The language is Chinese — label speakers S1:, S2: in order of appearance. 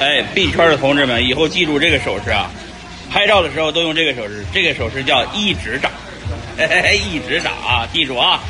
S1: 哎，B 圈的同志们，以后记住这个手势啊！拍照的时候都用这个手势，这个手势叫一直眨，嘿嘿嘿，一直眨啊！记住啊！